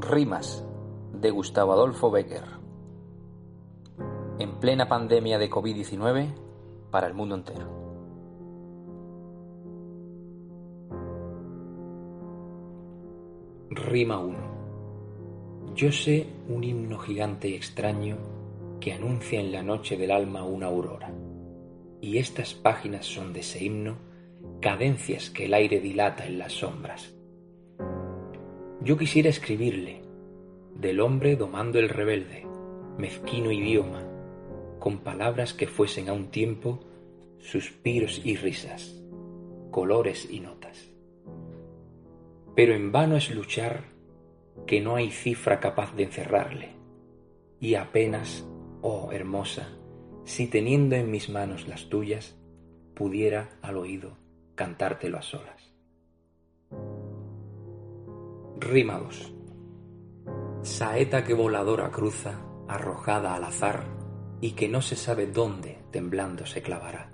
Rimas de Gustavo Adolfo Becker. En plena pandemia de COVID-19 para el mundo entero. Rima 1. Yo sé un himno gigante y extraño que anuncia en la noche del alma una aurora. Y estas páginas son de ese himno cadencias que el aire dilata en las sombras yo quisiera escribirle, del hombre domando el rebelde, mezquino idioma, con palabras que fuesen a un tiempo suspiros y risas, colores y notas. Pero en vano es luchar que no hay cifra capaz de encerrarle, y apenas, oh hermosa, si teniendo en mis manos las tuyas, pudiera al oído cantártelo a solas. Rima Saeta que voladora cruza, arrojada al azar, y que no se sabe dónde temblando se clavará.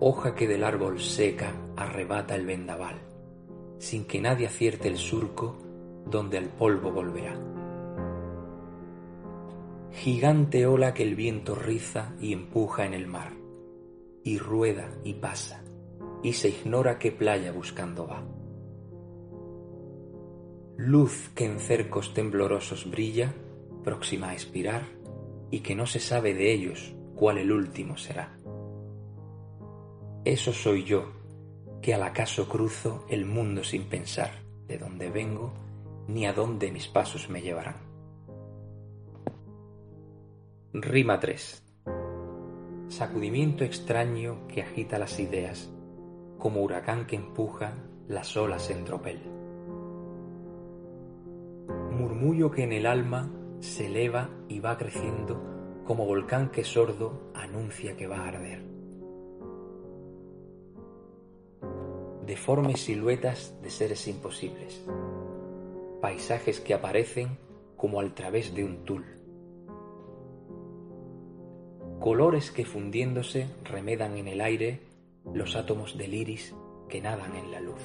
Hoja que del árbol seca arrebata el vendaval, sin que nadie acierte el surco donde el polvo volverá. Gigante ola que el viento riza y empuja en el mar, y rueda y pasa, y se ignora qué playa buscando va luz que en cercos temblorosos brilla, próxima a expirar, y que no se sabe de ellos cuál el último será. Eso soy yo, que al acaso cruzo el mundo sin pensar de dónde vengo ni a dónde mis pasos me llevarán. Rima 3. Sacudimiento extraño que agita las ideas, como huracán que empuja las olas en tropel murmullo que en el alma se eleva y va creciendo como volcán que sordo anuncia que va a arder. Deformes siluetas de seres imposibles, paisajes que aparecen como al través de un tul, colores que fundiéndose remedan en el aire los átomos del iris que nadan en la luz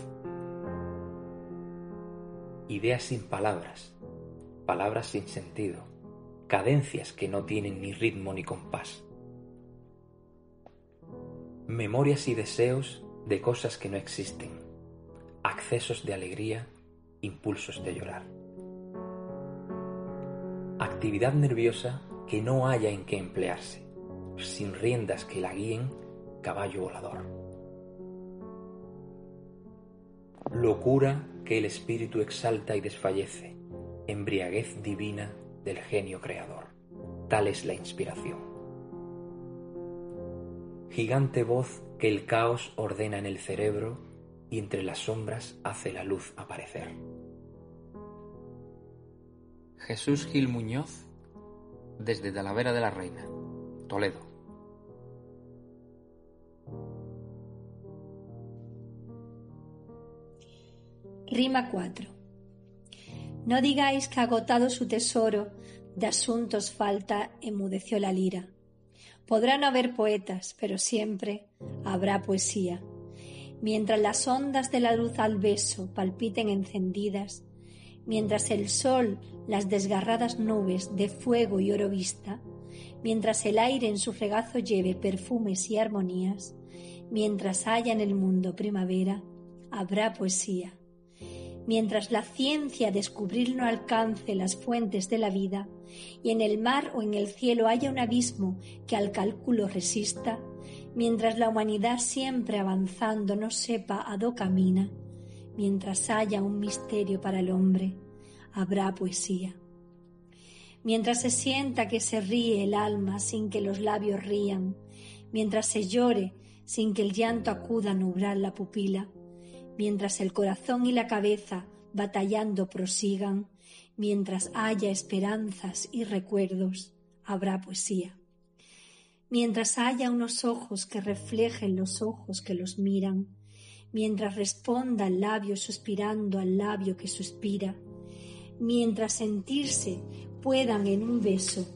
ideas sin palabras, palabras sin sentido, cadencias que no tienen ni ritmo ni compás. Memorias y deseos de cosas que no existen, accesos de alegría, impulsos de llorar. Actividad nerviosa que no haya en qué emplearse, sin riendas que la guíen, caballo volador. Locura que el espíritu exalta y desfallece, embriaguez divina del genio creador. Tal es la inspiración. Gigante voz que el caos ordena en el cerebro y entre las sombras hace la luz aparecer. Jesús Gil Muñoz, desde Talavera de la Reina, Toledo. Rima 4. No digáis que agotado su tesoro de asuntos falta, emudeció la lira. Podrá no haber poetas, pero siempre habrá poesía. Mientras las ondas de la luz al beso palpiten encendidas, mientras el sol las desgarradas nubes de fuego y oro vista, mientras el aire en su regazo lleve perfumes y armonías, mientras haya en el mundo primavera, habrá poesía mientras la ciencia descubrir no alcance las fuentes de la vida, y en el mar o en el cielo haya un abismo que al cálculo resista, mientras la humanidad siempre avanzando no sepa a dó camina, mientras haya un misterio para el hombre, habrá poesía. Mientras se sienta que se ríe el alma sin que los labios rían, mientras se llore sin que el llanto acuda a nublar la pupila, mientras el corazón y la cabeza batallando prosigan, mientras haya esperanzas y recuerdos, habrá poesía. Mientras haya unos ojos que reflejen los ojos que los miran, mientras responda el labio suspirando al labio que suspira, mientras sentirse puedan en un beso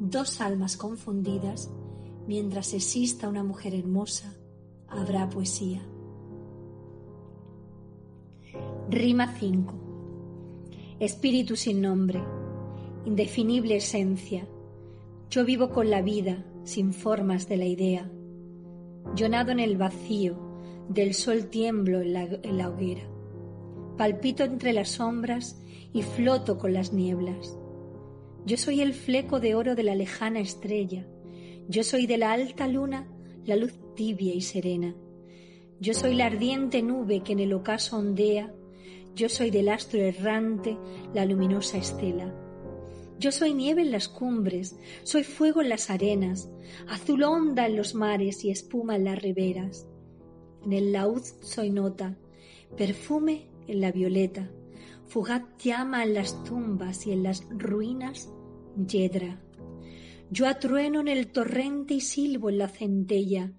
dos almas confundidas, mientras exista una mujer hermosa, habrá poesía. Rima 5. Espíritu sin nombre, indefinible esencia. Yo vivo con la vida, sin formas de la idea. Yo nado en el vacío, del sol tiemblo en la, en la hoguera. Palpito entre las sombras y floto con las nieblas. Yo soy el fleco de oro de la lejana estrella. Yo soy de la alta luna la luz tibia y serena. Yo soy la ardiente nube que en el ocaso ondea. Yo soy del astro errante la luminosa estela. Yo soy nieve en las cumbres, soy fuego en las arenas, azul onda en los mares y espuma en las riberas. En el laúd soy nota, perfume en la violeta, fugaz llama en las tumbas y en las ruinas yedra. Yo atrueno en el torrente y silbo en la centella,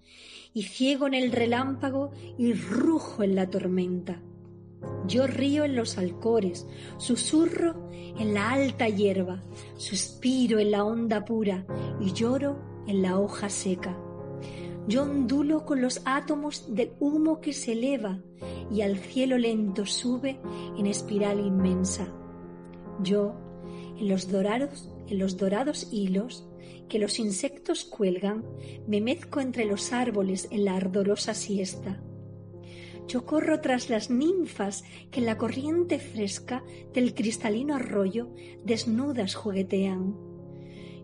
y ciego en el relámpago y rujo en la tormenta. Yo río en los alcores, susurro en la alta hierba, suspiro en la onda pura y lloro en la hoja seca. Yo ondulo con los átomos del humo que se eleva y al cielo lento sube en espiral inmensa. Yo, en los dorados, en los dorados hilos que los insectos cuelgan, me mezco entre los árboles en la ardorosa siesta. Yo corro tras las ninfas que en la corriente fresca del cristalino arroyo desnudas juguetean.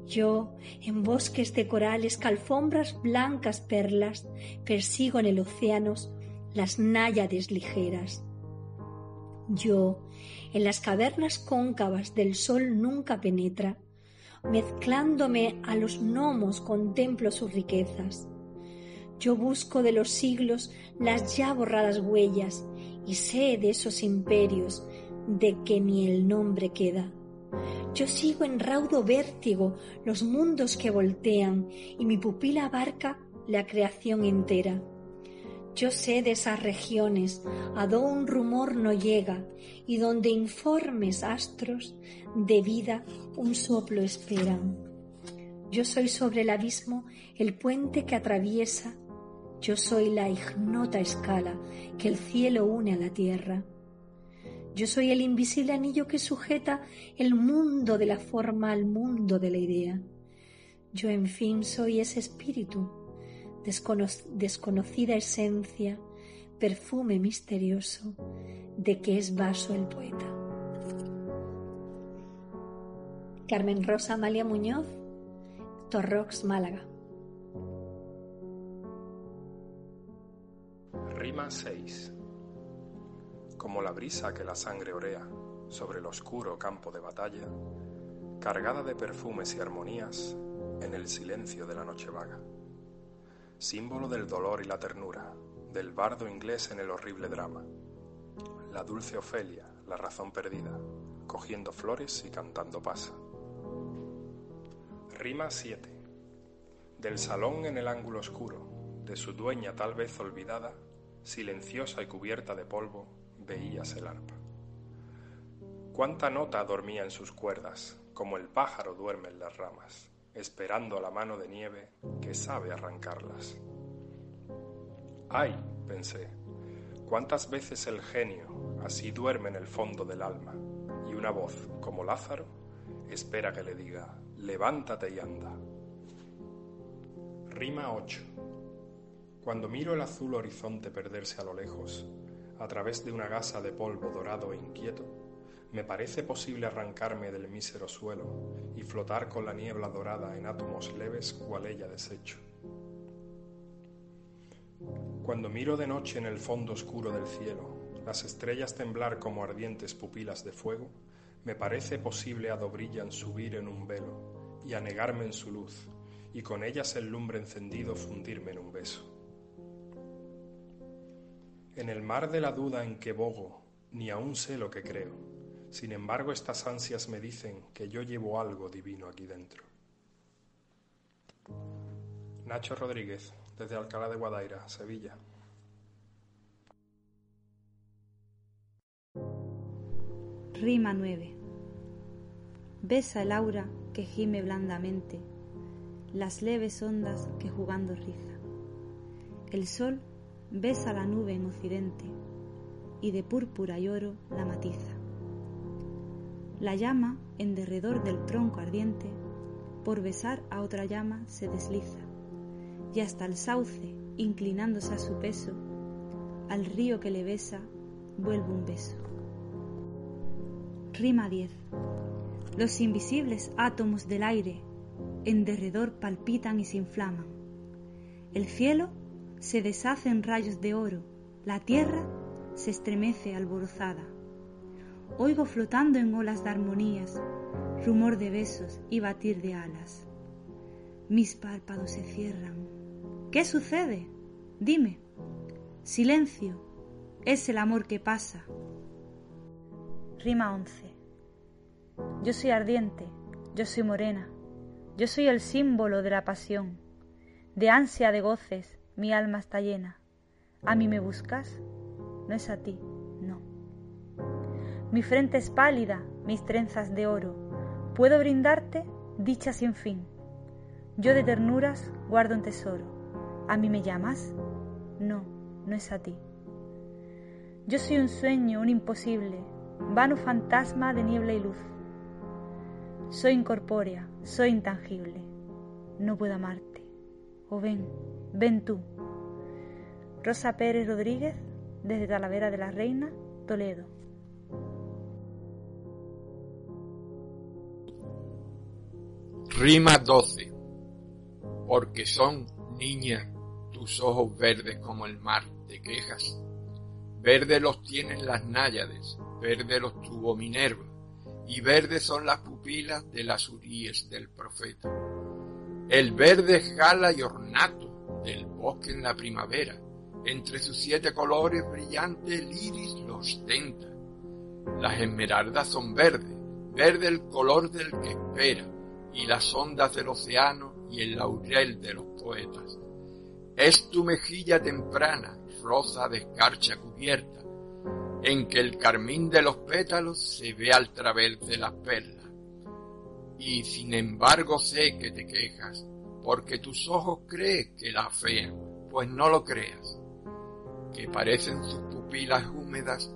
Yo, en bosques de corales, calfombras blancas perlas, persigo en el océano las náyades ligeras. Yo, en las cavernas cóncavas del sol nunca penetra, mezclándome a los gnomos contemplo sus riquezas. Yo busco de los siglos las ya borradas huellas y sé de esos imperios de que ni el nombre queda. Yo sigo en raudo vértigo los mundos que voltean y mi pupila abarca la creación entera. Yo sé de esas regiones a donde un rumor no llega y donde informes astros de vida un soplo esperan. Yo soy sobre el abismo el puente que atraviesa, yo soy la ignota escala que el cielo une a la tierra. Yo soy el invisible anillo que sujeta el mundo de la forma al mundo de la idea. Yo, en fin, soy ese espíritu desconocida esencia, perfume misterioso de que es vaso el poeta. Carmen Rosa Amalia Muñoz, Torrox, Málaga. Rima 6. Como la brisa que la sangre orea sobre el oscuro campo de batalla, cargada de perfumes y armonías en el silencio de la noche vaga símbolo del dolor y la ternura, del bardo inglés en el horrible drama. La dulce Ofelia, la razón perdida, cogiendo flores y cantando pasa. Rima 7. Del salón en el ángulo oscuro, de su dueña tal vez olvidada, silenciosa y cubierta de polvo, veías el arpa. Cuánta nota dormía en sus cuerdas, como el pájaro duerme en las ramas esperando la mano de nieve que sabe arrancarlas. ¡Ay! pensé, cuántas veces el genio así duerme en el fondo del alma y una voz, como Lázaro, espera que le diga, levántate y anda. Rima 8. Cuando miro el azul horizonte perderse a lo lejos, a través de una gasa de polvo dorado e inquieto, me parece posible arrancarme del mísero suelo y flotar con la niebla dorada en átomos leves cual ella desecho. Cuando miro de noche en el fondo oscuro del cielo, las estrellas temblar como ardientes pupilas de fuego, Me parece posible a Dobrillan subir en un velo y anegarme en su luz, y con ellas el lumbre encendido fundirme en un beso. En el mar de la duda en que bogo, ni aún sé lo que creo. Sin embargo, estas ansias me dicen que yo llevo algo divino aquí dentro. Nacho Rodríguez, desde Alcalá de Guadaira, Sevilla. Rima 9. Besa el aura que gime blandamente, las leves ondas que jugando riza. El sol besa la nube en occidente y de púrpura y oro la matiza. La llama en derredor del tronco ardiente por besar a otra llama se desliza y hasta el sauce inclinándose a su peso al río que le besa vuelve un beso. Rima 10. Los invisibles átomos del aire en derredor palpitan y se inflaman. El cielo se deshace en rayos de oro, la tierra se estremece alborozada. Oigo flotando en olas de armonías, rumor de besos y batir de alas. Mis párpados se cierran. ¿Qué sucede? Dime. Silencio. Es el amor que pasa. Rima 11. Yo soy ardiente, yo soy morena, yo soy el símbolo de la pasión. De ansia de goces, mi alma está llena. ¿A mí me buscas? No es a ti, no. Mi frente es pálida, mis trenzas de oro. Puedo brindarte dicha sin fin. Yo de ternuras guardo un tesoro. ¿A mí me llamas? No, no es a ti. Yo soy un sueño, un imposible, vano fantasma de niebla y luz. Soy incorpórea, soy intangible, no puedo amarte. O ven, ven tú. Rosa Pérez Rodríguez, desde Talavera de la Reina, Toledo. Rima 12. Porque son, niña, tus ojos verdes como el mar, te quejas. Verde los tienen las náyades, verde los tuvo Minerva, y verdes son las pupilas de las uríes del profeta. El verde jala y ornato del bosque en la primavera, entre sus siete colores brillantes el iris lo ostenta. Las esmeraldas son verdes, verde el color del que espera, y las ondas del océano y el laurel de los poetas. Es tu mejilla temprana, rosa de escarcha cubierta, en que el carmín de los pétalos se ve al través de las perlas. Y sin embargo sé que te quejas, porque tus ojos crees que la fean, pues no lo creas, que parecen sus pupilas húmedas,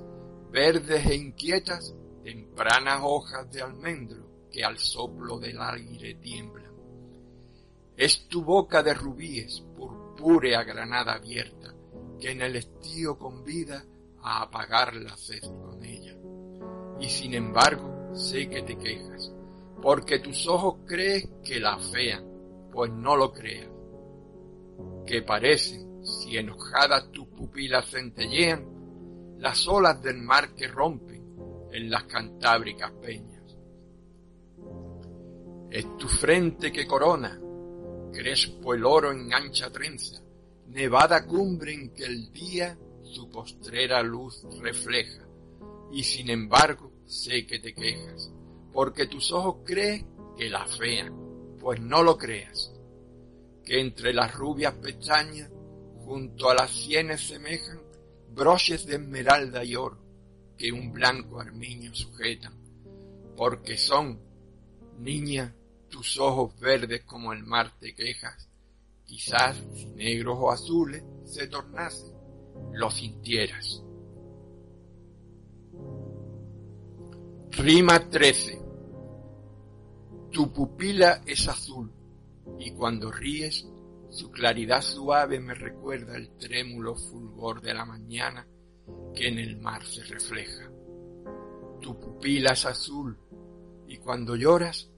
verdes e inquietas, tempranas hojas de almendro que al soplo del aire tiemblan. Es tu boca de rubíes, purpúrea granada abierta, que en el estío convida a apagar la sed con ella. Y sin embargo sé que te quejas, porque tus ojos crees que la fean, pues no lo creas. Que parecen, si enojadas tus pupilas centellean, las olas del mar que rompen en las cantábricas peñas. Es tu frente que corona, crespo el oro en ancha trenza, nevada cumbre en que el día su postrera luz refleja, y sin embargo sé que te quejas, porque tus ojos creen que la fean, pues no lo creas, que entre las rubias pestañas, junto a las sienes semejan broches de esmeralda y oro, que un blanco armiño sujetan, porque son, niña, tus ojos verdes como el mar te quejas, quizás si negros o azules se tornasen, lo sintieras. Rima 13. Tu pupila es azul y cuando ríes su claridad suave me recuerda el trémulo fulgor de la mañana que en el mar se refleja. Tu pupila es azul y cuando lloras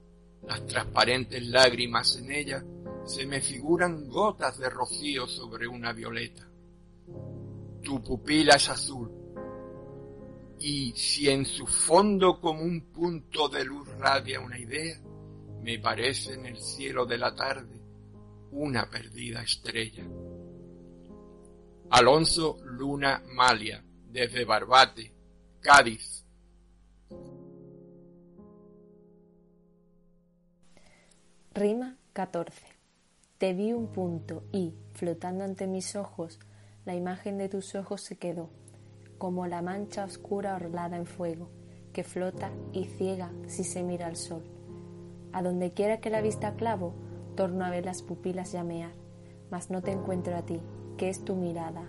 las transparentes lágrimas en ella se me figuran gotas de rocío sobre una violeta tu pupila es azul. y si en su fondo como un punto de luz radia una idea, me parece en el cielo de la tarde una perdida estrella. Alonso Luna Malia, desde Barbate, Cádiz. Rima 14. Te vi un punto y, flotando ante mis ojos, la imagen de tus ojos se quedó, como la mancha oscura orlada en fuego, que flota y ciega si se mira al sol. A donde quiera que la vista clavo, torno a ver las pupilas llamear, mas no te encuentro a ti, que es tu mirada,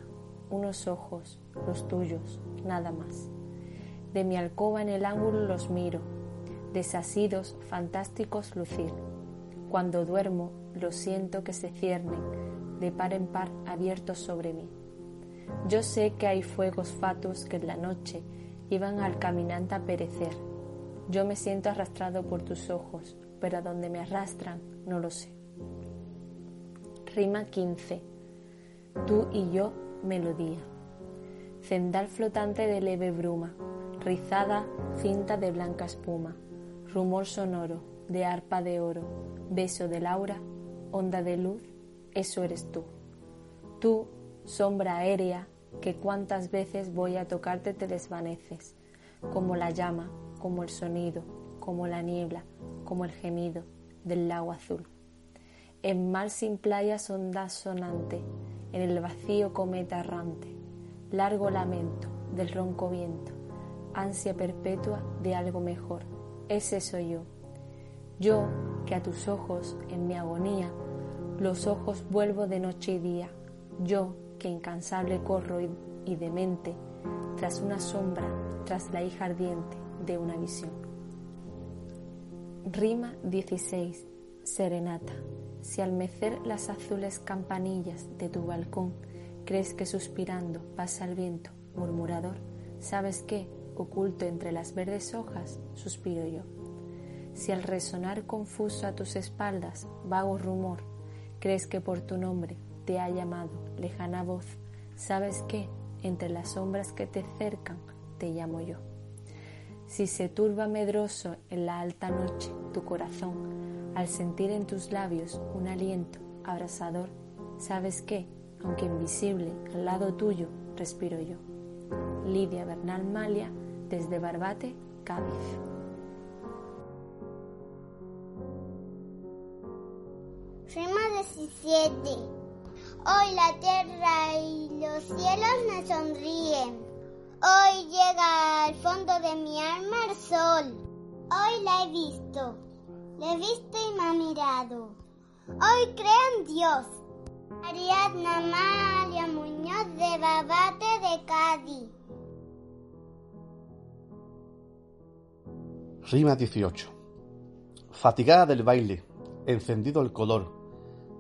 unos ojos, los tuyos, nada más. De mi alcoba en el ángulo los miro, desasidos, fantásticos lucir. Cuando duermo, lo siento que se ciernen, de par en par abiertos sobre mí. Yo sé que hay fuegos fatuos que en la noche iban al caminante a perecer. Yo me siento arrastrado por tus ojos, pero a me arrastran no lo sé. Rima 15. Tú y yo, melodía. Cendal flotante de leve bruma, rizada cinta de blanca espuma, rumor sonoro de arpa de oro, beso de laura, onda de luz, eso eres tú. Tú, sombra aérea, que cuantas veces voy a tocarte te desvaneces, como la llama, como el sonido, como la niebla, como el gemido del lago azul en mar sin playas ondas sonante, en el vacío cometa errante, largo lamento del ronco viento, ansia perpetua de algo mejor. Ese soy yo. Yo que a tus ojos, en mi agonía, los ojos vuelvo de noche y día. Yo que incansable corro y, demente, tras una sombra, tras la hija ardiente de una visión. Rima 16. Serenata. Si al mecer las azules campanillas de tu balcón crees que suspirando pasa el viento murmurador, sabes que, oculto entre las verdes hojas, suspiro yo. Si al resonar confuso a tus espaldas, vago rumor, crees que por tu nombre te ha llamado lejana voz, sabes que, entre las sombras que te cercan, te llamo yo. Si se turba medroso en la alta noche tu corazón, al sentir en tus labios un aliento abrasador, sabes que, aunque invisible al lado tuyo, respiro yo. Lidia Bernal Malia, desde Barbate, Cádiz. Rima 17. Hoy la tierra y los cielos me sonríen. Hoy llega al fondo de mi alma el sol. Hoy la he visto le he visto y me ha mirado. Hoy creo en Dios. Ariadna Amalia Muñoz de Babate de Cádiz. Rima 18. Fatigada del baile, encendido el color,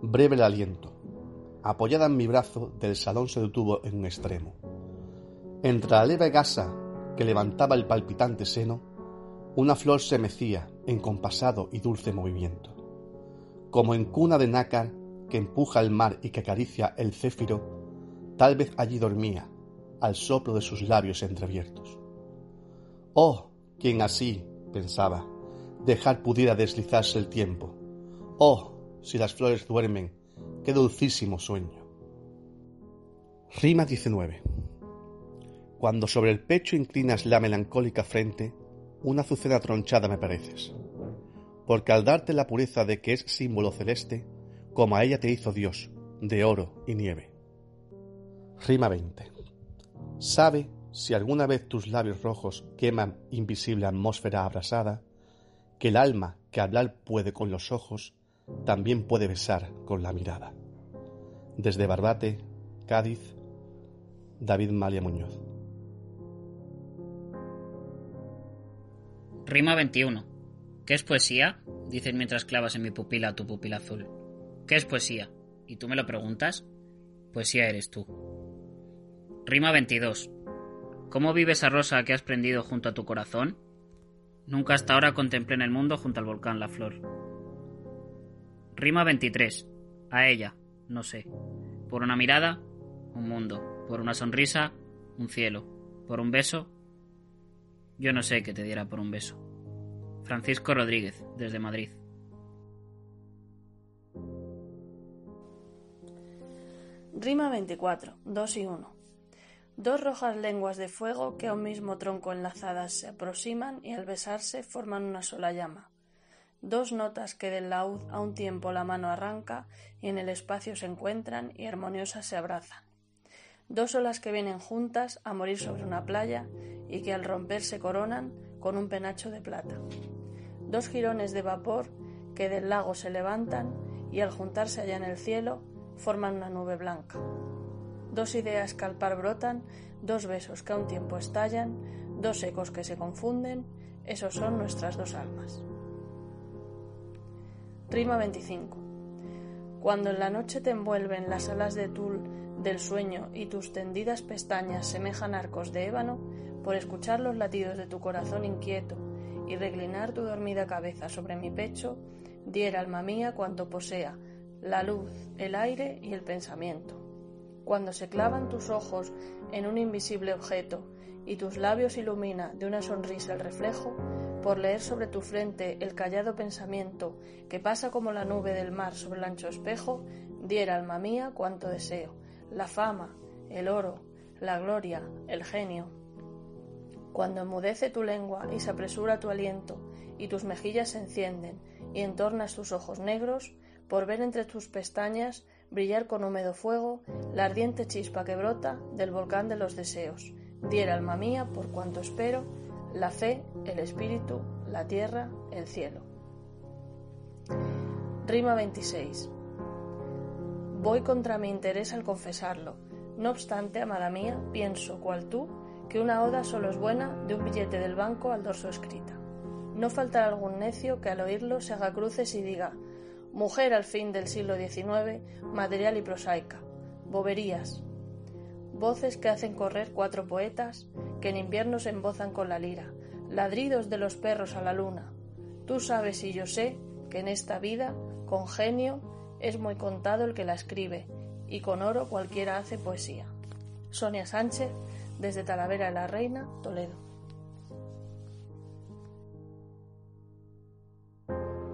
breve el aliento. Apoyada en mi brazo, del salón se detuvo en un extremo. Entre la leve gasa que levantaba el palpitante seno, una flor se mecía en compasado y dulce movimiento. Como en cuna de nácar que empuja el mar y que acaricia el céfiro, tal vez allí dormía, al soplo de sus labios entreabiertos. Oh, quien así, pensaba, dejar pudiera deslizarse el tiempo. Oh, si las flores duermen, qué dulcísimo sueño. Rima 19. Cuando sobre el pecho inclinas la melancólica frente, una azucena tronchada me pareces, porque al darte la pureza de que es símbolo celeste, como a ella te hizo Dios, de oro y nieve. Rima 20. Sabe si alguna vez tus labios rojos queman invisible atmósfera abrasada, que el alma que hablar puede con los ojos, también puede besar con la mirada. Desde Barbate, Cádiz, David Malia Muñoz. Rima 21. ¿Qué es poesía? Dices mientras clavas en mi pupila tu pupila azul. ¿Qué es poesía? ¿Y tú me lo preguntas? Poesía eres tú. Rima 22. ¿Cómo vive esa rosa que has prendido junto a tu corazón? Nunca hasta ahora contemplé en el mundo junto al volcán la flor. Rima 23. A ella, no sé. Por una mirada, un mundo. Por una sonrisa, un cielo. Por un beso, Yo no sé qué te diera por un beso. Francisco Rodríguez, desde Madrid. Rima 24, 2 y 1. Dos rojas lenguas de fuego que a un mismo tronco enlazadas se aproximan y al besarse forman una sola llama. Dos notas que del laúd a un tiempo la mano arranca y en el espacio se encuentran y armoniosas se abrazan. Dos olas que vienen juntas a morir sobre una playa y que al romper se coronan con un penacho de plata. Dos jirones de vapor que del lago se levantan y al juntarse allá en el cielo forman una nube blanca. Dos ideas que al par brotan, dos besos que a un tiempo estallan, dos ecos que se confunden, esos son nuestras dos almas. Rima 25. Cuando en la noche te envuelven las alas de tul del sueño y tus tendidas pestañas semejan arcos de ébano, por escuchar los latidos de tu corazón inquieto y reclinar tu dormida cabeza sobre mi pecho, diera alma mía cuanto posea, la luz, el aire y el pensamiento. Cuando se clavan tus ojos en un invisible objeto y tus labios ilumina de una sonrisa el reflejo, por leer sobre tu frente el callado pensamiento que pasa como la nube del mar sobre el ancho espejo, diera alma mía cuanto deseo, la fama, el oro, la gloria, el genio. Cuando enmudece tu lengua y se apresura tu aliento, y tus mejillas se encienden, y entornas tus ojos negros, por ver entre tus pestañas brillar con húmedo fuego la ardiente chispa que brota del volcán de los deseos, diera alma mía, por cuanto espero, la fe, el espíritu, la tierra, el cielo. Rima 26. Voy contra mi interés al confesarlo. No obstante, amada mía, pienso, cual tú, que una oda solo es buena de un billete del banco al dorso escrita. No faltará algún necio que al oírlo se haga cruces y diga mujer al fin del siglo XIX, material y prosaica, boberías, voces que hacen correr cuatro poetas que en invierno se embozan con la lira, ladridos de los perros a la luna. Tú sabes y yo sé que en esta vida, con genio, es muy contado el que la escribe, y con oro cualquiera hace poesía. Sonia Sánchez, desde Talavera de la Reina, Toledo.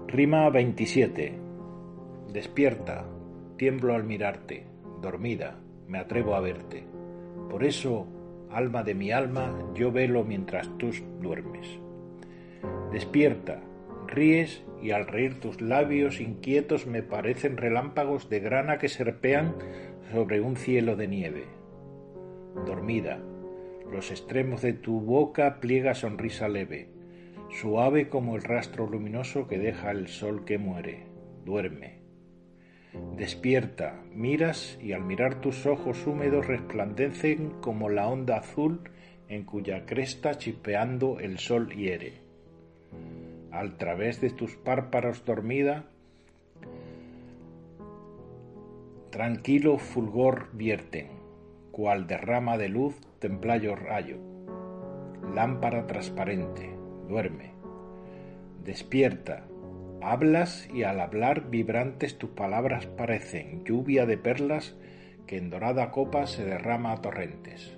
Rima 27. Despierta, tiemblo al mirarte, dormida, me atrevo a verte. Por eso, alma de mi alma, yo velo mientras tú duermes. Despierta, ríes y al reír tus labios inquietos me parecen relámpagos de grana que serpean sobre un cielo de nieve. Dormida, los extremos de tu boca pliega sonrisa leve, suave como el rastro luminoso que deja el sol que muere. Duerme. Despierta, miras y al mirar tus ojos húmedos resplandecen como la onda azul en cuya cresta chispeando el sol hiere. Al través de tus párpados dormida, tranquilo fulgor vierten, cual derrama de luz templayo rayo. Lámpara transparente, duerme. Despierta, hablas y al hablar vibrantes tus palabras parecen lluvia de perlas que en dorada copa se derrama a torrentes.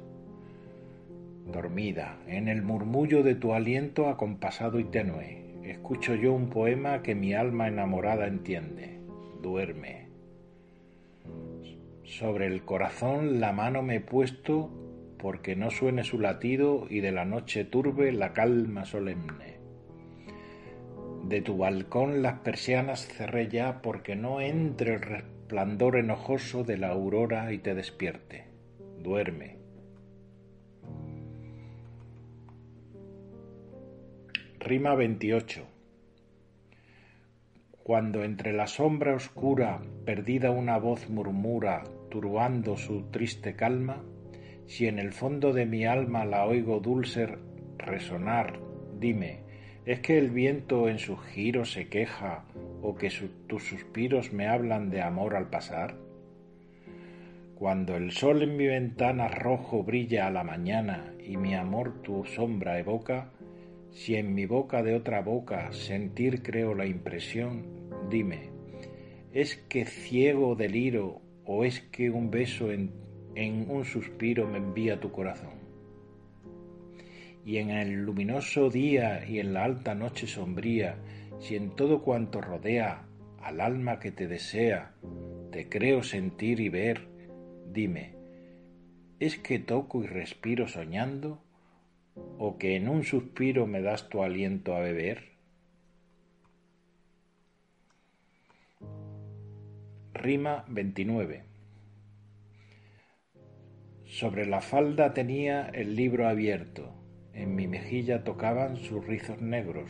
Dormida, en el murmullo de tu aliento acompasado y tenue, escucho yo un poema que mi alma enamorada entiende. Duerme. Sobre el corazón la mano me he puesto porque no suene su latido y de la noche turbe la calma solemne. De tu balcón las persianas cerré ya porque no entre el resplandor enojoso de la aurora y te despierte. Duerme. Rima 28. Cuando entre la sombra oscura perdida una voz murmura, turbando su triste calma, si en el fondo de mi alma la oigo dulce resonar, dime, ¿es que el viento en su giro se queja o que tus suspiros me hablan de amor al pasar? Cuando el sol en mi ventana rojo brilla a la mañana y mi amor tu sombra evoca, si en mi boca de otra boca sentir creo la impresión, dime, ¿es que ciego deliro o es que un beso en, un suspiro me envía tu corazón? y en el luminoso día y en la alta noche sombría, si en todo cuanto rodea al alma que te desea, te creo sentir y ver, dime, ¿es que toco y respiro soñando? ¿O que en un suspiro me das tu aliento a beber? Rima 29 Sobre la falda tenía el libro abierto, en mi mejilla tocaban sus rizos negros,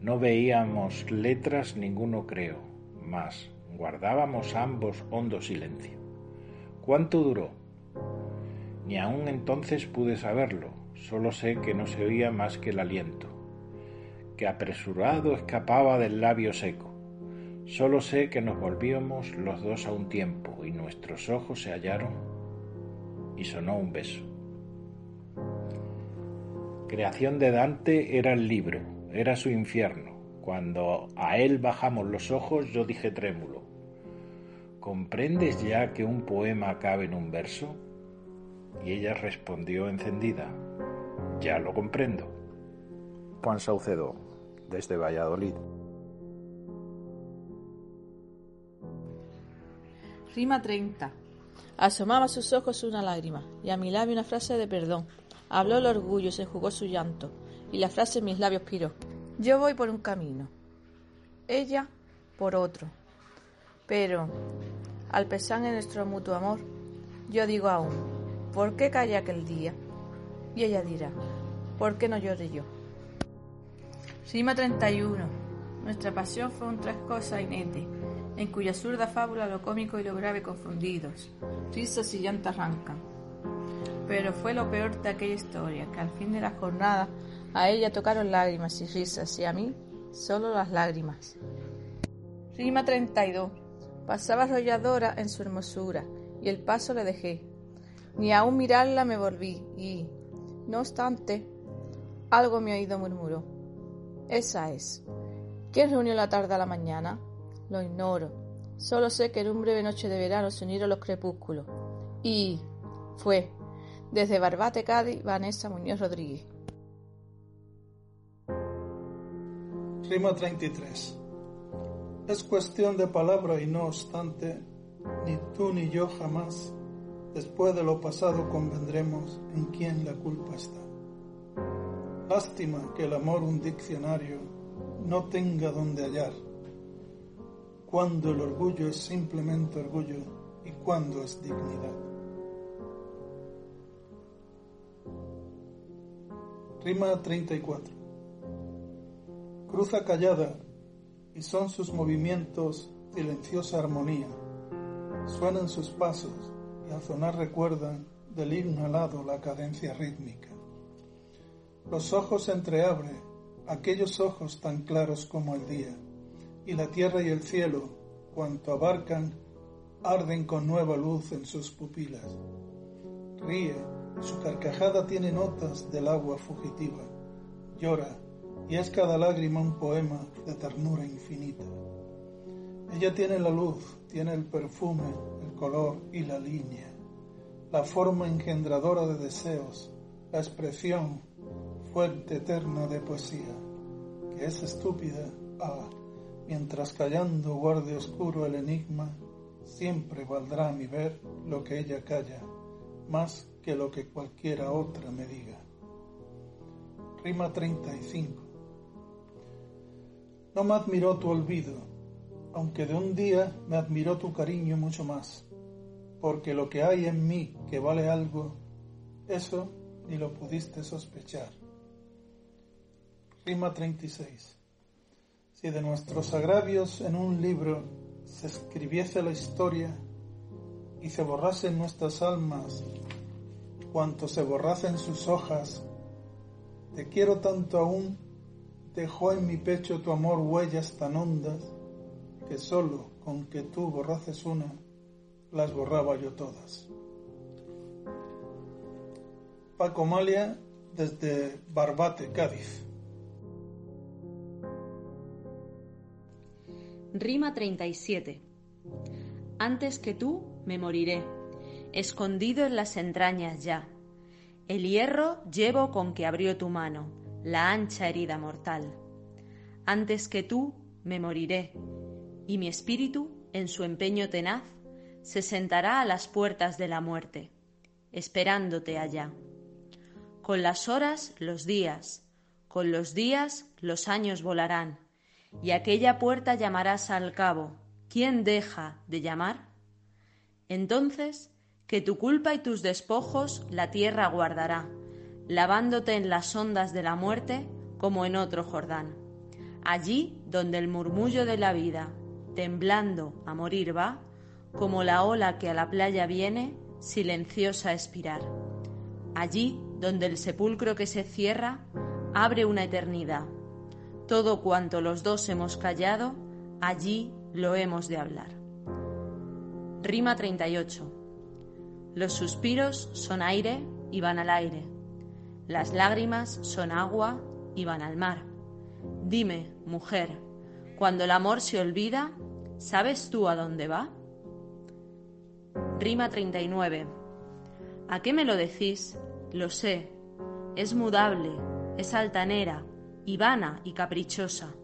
no veíamos letras ninguno creo, mas guardábamos ambos hondo silencio. ¿Cuánto duró? Ni aun entonces pude saberlo, solo sé que no se oía más que el aliento, que apresurado escapaba del labio seco. Solo sé que nos volvíamos los dos a un tiempo y nuestros ojos se hallaron y sonó un beso. Creación de Dante era el libro, era su infierno. Cuando a él bajamos los ojos yo dije trémulo, ¿comprendes ya que un poema cabe en un verso? Y ella respondió encendida, ya lo comprendo. Juan Saucedo, desde Valladolid. Rima 30. Asomaba a sus ojos una lágrima, y a mi labio una frase de perdón. Habló el orgullo, se jugó su llanto, y la frase en mis labios piró. Yo voy por un camino, ella por otro. Pero, al pesar de nuestro mutuo amor, yo digo aún, ¿por qué callé aquel día? Y ella dirá, ¿por qué no lloré yo? Rima 31. Nuestra pasión fue un tres cosas en cuya absurda fábula lo cómico y lo grave confundidos, risas y llanto arrancan. Pero fue lo peor de aquella historia, que al fin de la jornada a ella tocaron lágrimas y risas, y a mí solo las lágrimas. Rima 32. Pasaba arrolladora en su hermosura, y el paso le dejé. Ni aun mirarla me volví, y, no obstante, algo mi oído murmuró. Esa es. ¿Quién reunió la tarde a la mañana? Lo ignoro. Solo sé que en un breve noche de verano se unieron los crepúsculos. Y fue, desde Barbate, Cádiz, Vanessa Muñoz Rodríguez. Rima 33. Es cuestión de palabra y no obstante, ni tú ni yo jamás, después de lo pasado, convendremos en quién la culpa está. Lástima que el amor un diccionario no tenga donde hallar, cuando el orgullo es simplemente orgullo y cuando es dignidad. Rima 34. Cruza callada y son sus movimientos silenciosa armonía. Suenan sus pasos y al sonar recuerdan del himno alado la cadencia rítmica. Los ojos entreabre, aquellos ojos tan claros como el día, y la tierra y el cielo, cuanto abarcan, arden con nueva luz en sus pupilas. Ríe, su carcajada tiene notas del agua fugitiva. Llora, y es cada lágrima un poema de ternura infinita. Ella tiene la luz, tiene el perfume, el color y la línea, la forma engendradora de deseos, la expresión, fuente eterna de poesía, que es estúpida, ah, mientras callando guarde oscuro el enigma, siempre valdrá a mi ver lo que ella calla, más que lo que cualquiera otra me diga. Rima 35. No me admiró tu olvido, aunque de un día me admiró tu cariño mucho más, porque lo que hay en mí que vale algo, eso ni lo pudiste sospechar. Rima 36. Si de nuestros agravios en un libro se escribiese la historia y se borrase en nuestras almas cuanto se borrase en sus hojas, te quiero tanto aún dejó en mi pecho tu amor huellas tan hondas que solo con que tú borrases una, las borraba yo todas. Paco Malia desde Barbate, Cádiz. Rima 37. Antes que tú me moriré, escondido en las entrañas ya, El hierro llevo con que abrió tu mano, la ancha herida mortal. Antes que tú me moriré, y mi espíritu, en su empeño tenaz, se sentará a las puertas de la muerte, esperándote allá. Con las horas los días, con los días los años volarán, y aquella puerta llamarás al cabo. ¿Quién deja de llamar? Entonces, que tu culpa y tus despojos la tierra guardará, lavándote en las ondas de la muerte como en otro Jordán. Allí donde el murmullo de la vida, temblando a morir va, como la ola que a la playa viene, silenciosa a expirar. Allí donde el sepulcro que se cierra, abre una eternidad. Todo cuanto los dos hemos callado, allí lo hemos de hablar. Rima 38. Los suspiros son aire y van al aire. Las lágrimas son agua y van al mar. Dime, mujer, cuando el amor se olvida, ¿sabes tú a dónde va? Rima 39. ¿A qué me lo decís? Lo sé. Es mudable, es altanera, y vana y caprichosa.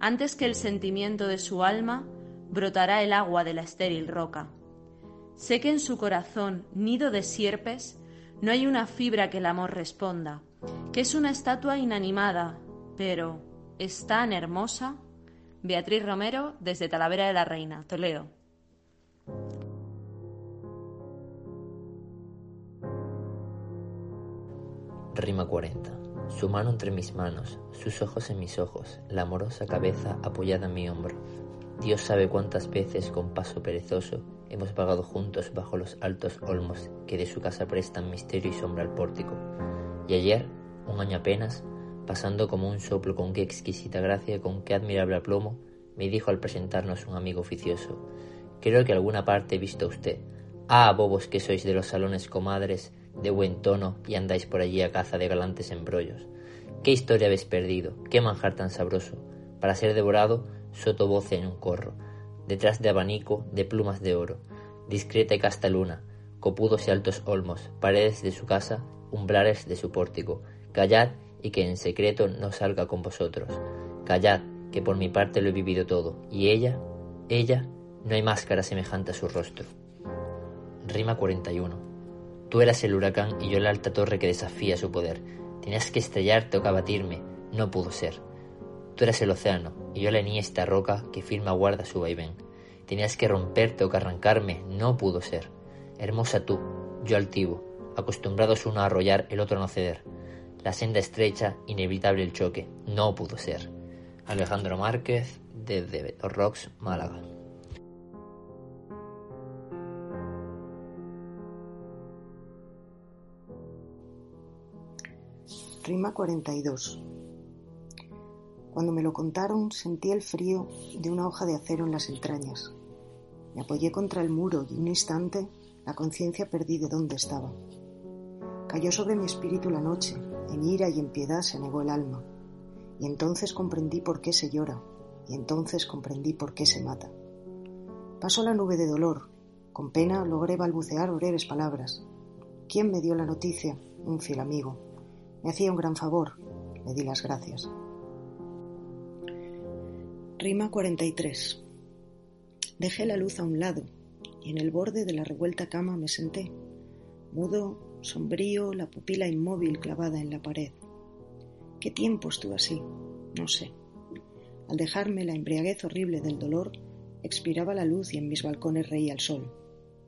Antes que el sentimiento de su alma, brotará el agua de la estéril roca. Sé que en su corazón, nido de sierpes, no hay una fibra que el amor responda, que es una estatua inanimada, pero es tan hermosa. Beatriz Romero, desde Talavera de la Reina, Toledo. Rima 40. Su mano entre mis manos, sus ojos en mis ojos, la amorosa cabeza apoyada en mi hombro. Dios sabe cuántas veces con paso perezoso hemos vagado juntos bajo los altos olmos que de su casa prestan misterio y sombra al pórtico. Y ayer, un año apenas, pasando como un soplo con qué exquisita gracia, con qué admirable aplomo, me dijo al presentarnos un amigo oficioso, creo que alguna parte he visto a usted. Ah, bobos que sois de los salones comadres, de buen tono y andáis por allí a caza de galantes embrollos. ¿Qué historia habéis perdido? ¿Qué manjar tan sabroso? Para ser devorado, soto voce en un corro, detrás de abanico de plumas de oro, discreta y casta luna, copudos y altos olmos, paredes de su casa, umbrales de su pórtico. Callad y que en secreto no salga con vosotros. Callad, que por mi parte lo he vivido todo, y ella, ella, no hay máscara semejante a su rostro. Rima 41. Tú eras el huracán y yo la alta torre que desafía su poder. Tenías que estrellarte o cabatirme, no pudo ser. Tú eras el océano y yo la esta roca que firma guarda su vaivén. Tenías que romperte o que arrancarme, no pudo ser. Hermosa tú, yo altivo, acostumbrados uno a arrollar, el otro a no ceder. La senda estrecha, inevitable el choque, no pudo ser. Alejandro Márquez, desde Rocks, Málaga. Rima 42. Cuando me lo contaron sentí el frío de una hoja de acero en las entrañas. Me apoyé contra el muro y un instante la conciencia perdí de dónde estaba. Cayó sobre mi espíritu la noche, en ira y en piedad se negó el alma. Y entonces comprendí por qué se llora, y entonces comprendí por qué se mata. Pasó la nube de dolor, con pena logré balbucear breves palabras. ¿Quién me dio la noticia? Un fiel amigo. Me hacía un gran favor. Le di las gracias. Rima 43. Dejé la luz a un lado y en el borde de la revuelta cama me senté, mudo, sombrío, la pupila inmóvil clavada en la pared. ¿Qué tiempo estuve así? No sé. Al dejarme la embriaguez horrible del dolor, expiraba la luz y en mis balcones reía el sol.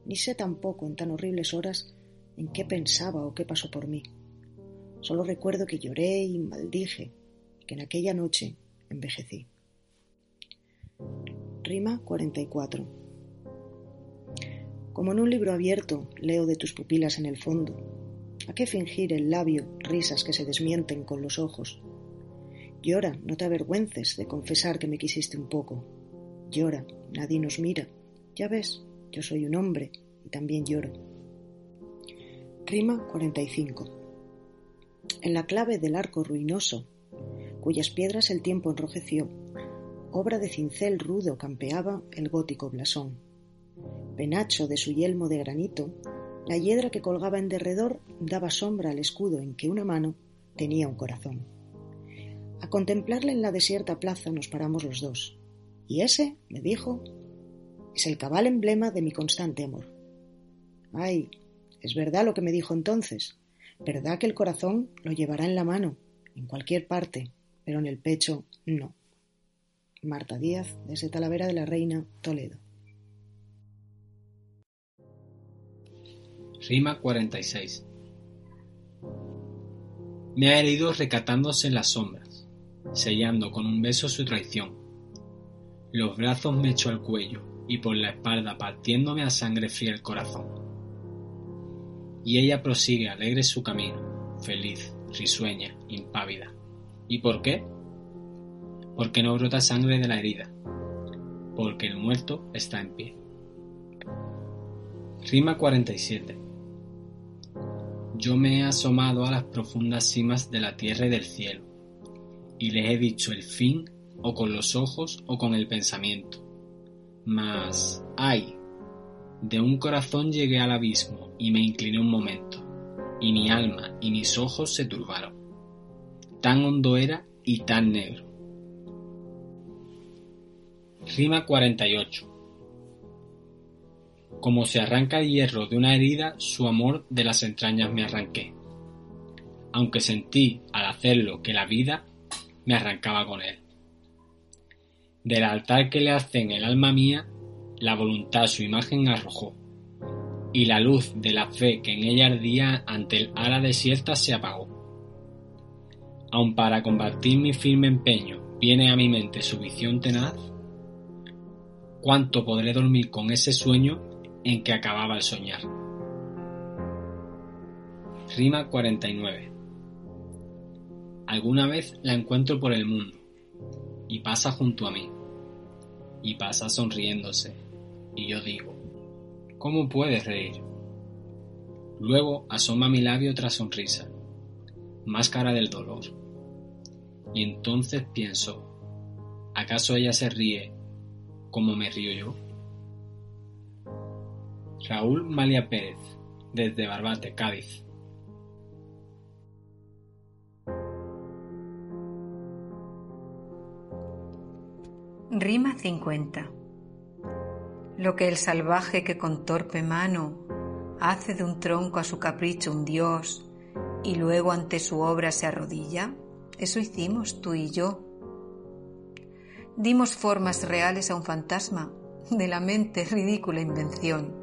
Ni sé tampoco en tan horribles horas en qué pensaba o qué pasó por mí. Solo recuerdo que lloré y maldije, que en aquella noche envejecí. Rima 44. Como en un libro abierto, leo de tus pupilas en el fondo. ¿A qué fingir el labio risas que se desmienten con los ojos? Llora, no te avergüences de confesar que me quisiste un poco. Llora, nadie nos mira. Ya ves, yo soy un hombre y también lloro. Rima 45. En la clave del arco ruinoso, cuyas piedras el tiempo enrojeció, obra de cincel rudo campeaba el gótico blasón. Penacho de su yelmo de granito, La hiedra que colgaba en derredor daba sombra al escudo en que una mano tenía un corazón. A contemplarla en la desierta plaza nos paramos los dos. Y ese, me dijo, es el cabal emblema de mi constante amor. Ay, es verdad lo que me dijo entonces, verdad que el corazón lo llevará en la mano, en cualquier parte, pero en el pecho no. Marta Díaz, desde Talavera de la Reina, Toledo. Rima 46. Me ha herido recatándose en las sombras, sellando con un beso su traición. Los brazos me echó al cuello y por la espalda partiéndome a sangre fría el corazón. Y ella prosigue alegre su camino, feliz, risueña, impávida. ¿Y por qué? Porque no brota sangre de la herida, porque el muerto está en pie. Rima 47. Yo me he asomado a las profundas cimas de la tierra y del cielo, y les he dicho el fin o con los ojos o con el pensamiento. Mas, ay, de un corazón llegué al abismo y me incliné un momento, y mi alma y mis ojos se turbaron. Tan hondo era y tan negro. Rima 48. Como se arranca el hierro de una herida, su amor de las entrañas me arranqué. Aunque sentí al hacerlo que la vida me arrancaba con él. Del altar que le hacen el alma mía, la voluntad su imagen arrojó, y la luz de la fe que en ella ardía ante el ala desierta se apagó. Aun para combatir mi firme empeño viene a mi mente su visión tenaz, ¿cuánto podré dormir con ese sueño en que acababa el soñar? Rima 49 Alguna vez la encuentro por el mundo y pasa junto a mí y pasa sonriéndose y yo digo, ¿cómo puedes reír? Luego asoma mi labio otra sonrisa, máscara del dolor. Y entonces pienso, ¿acaso ella se ríe como me río yo? Raúl Malia Pérez, desde Barbate, Cádiz. Rima 50. Lo que el salvaje que con torpe mano hace de un tronco a su capricho un dios y luego ante su obra se arrodilla, eso hicimos tú y yo. Dimos formas reales a un fantasma de la mente ridícula invención